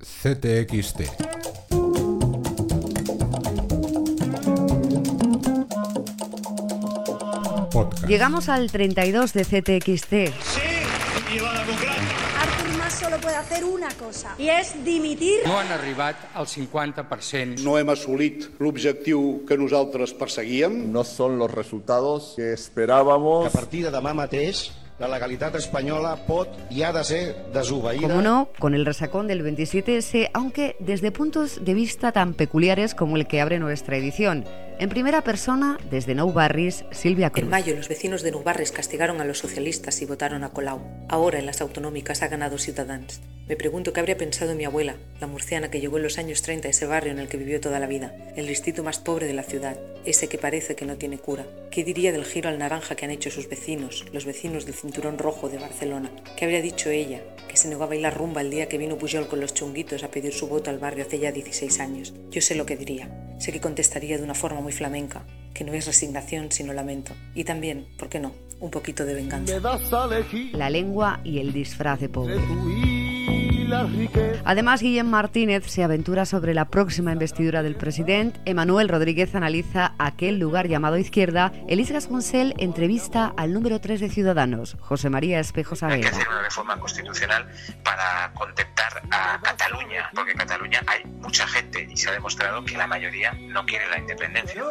CTXT. Podcast. Llegamos al 32 de CTXT. Sí, i la democràcia. Artur Mas solo puede hacer una cosa y es dimitir. No han arribat al 50%. No hem assolit l'objectiu que nosaltres perseguíem. No son los resultados que esperábamos. A partir de demà mateix, la legalitat espanyola pot i ha de ser desobeïda. Como no, con el resacón del 27S, aunque desde puntos de vista tan peculiares como el que abre nuestra edición. En primera persona, desde Nou Barris, Silvia Cruz. En mayo, los vecinos de Nou Barris castigaron a los socialistas y votaron a Colau. Ahora, en las autonómicas, ha ganado Ciudadans. Me pregunto qué habría pensado mi abuela, la murciana que llegó en los años 30 a ese barrio en el que vivió toda la vida, el distrito más pobre de la ciudad, ese que parece que no tiene cura. ¿Qué diría del giro al naranja que han hecho sus vecinos, los vecinos del cinturón rojo de Barcelona? ¿Qué habría dicho ella, que se negó a bailar rumba el día que vino Pujol con los chunguitos a pedir su voto al barrio hace ya 16 años? Yo sé lo que diría. Sé que contestaría de una forma muy flamenca, que no es resignación sino lamento. Y también, ¿por qué no?, un poquito de venganza. La lengua y el disfraz de pobre. Además, Guillem Martínez se aventura sobre la próxima investidura del presidente. Emanuel Rodríguez analiza aquel lugar llamado izquierda. Elis Gasconcel entrevista al número 3 de Ciudadanos, José María Espejo Hay que Saavedra. hacer una reforma constitucional para contentar a Cataluña, porque en Cataluña hay mucha gente se ha demostrado que la mayoría no quiere la independencia.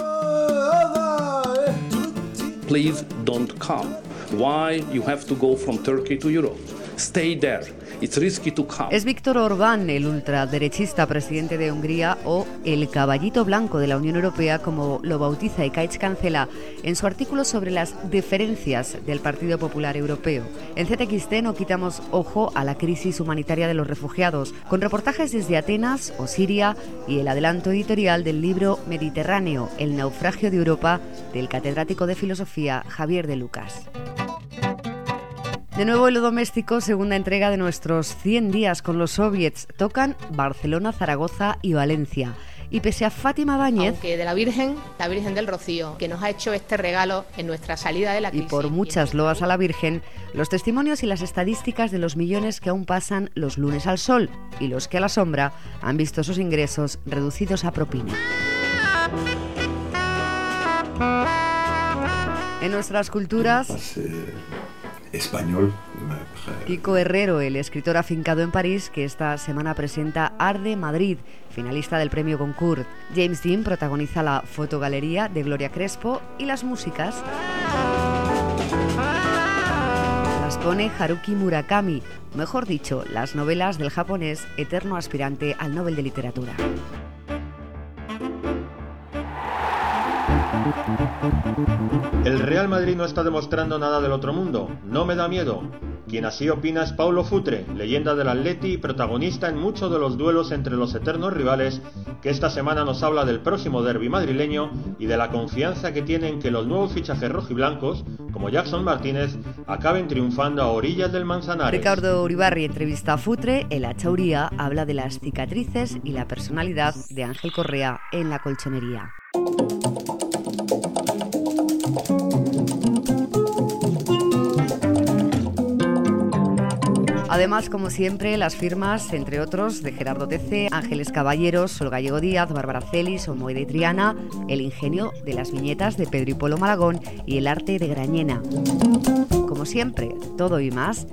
please don't come. Why you have to go from Turkey to Europe? Stay there. It's risky to come. Es Víctor Orbán, el ultraderechista presidente de Hungría, o el caballito blanco de la Unión Europea, como lo bautiza Ekaich Cancela en su artículo sobre las diferencias del Partido Popular Europeo. En ZXT no quitamos ojo a la crisis humanitaria de los refugiados, con reportajes desde Atenas o Siria y el adelanto editorial del libro Mediterráneo, el naufragio de Europa, del catedrático de filosofía Javier de Lucas. De nuevo en lo doméstico, segunda entrega de nuestros 100 días con los soviets. Tocan Barcelona, Zaragoza y Valencia. Y pese a Fátima Báñez aunque de la Virgen, la Virgen del Rocío, que nos ha hecho este regalo en nuestra salida de la y crisis. por muchas loas a la Virgen, los testimonios y las estadísticas de los millones que aún pasan los lunes al sol y los que a la sombra han visto sus ingresos reducidos a propina. En nuestras culturas, español. Kiko Herrero, el escritor afincado en París, que esta semana presenta Arde Madrid, finalista del premio Goncourt. James Dean protagoniza la fotogalería de Gloria Crespo y las músicas las pone Haruki Murakami, mejor dicho, las novelas del japonés eterno aspirante al Nobel de Literatura. El Real Madrid no está demostrando nada del otro mundo, no me da miedo. Quien así opina es Paulo Futre, leyenda del Atleti y protagonista en muchos de los duelos entre los eternos rivales, que esta semana nos habla del próximo derby madrileño y de la confianza que tienen que los nuevos fichajes rojiblancos, como Jackson Martínez, acaben triunfando a orillas del Manzanares. Ricardo Uribarri entrevista a Futre, el Achauría habla de las cicatrices y la personalidad de Ángel Correa en la colchonería. Además, como siempre, las firmas, entre otros, de Gerardo Tece, Ángeles Caballeros, Sol Gallego Díaz, Bárbara Celis, Omoide Triana, el ingenio de las viñetas de Pedro y Polo Malagón y el arte de Grañena. Como siempre, todo y más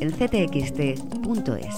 en ctxt.es.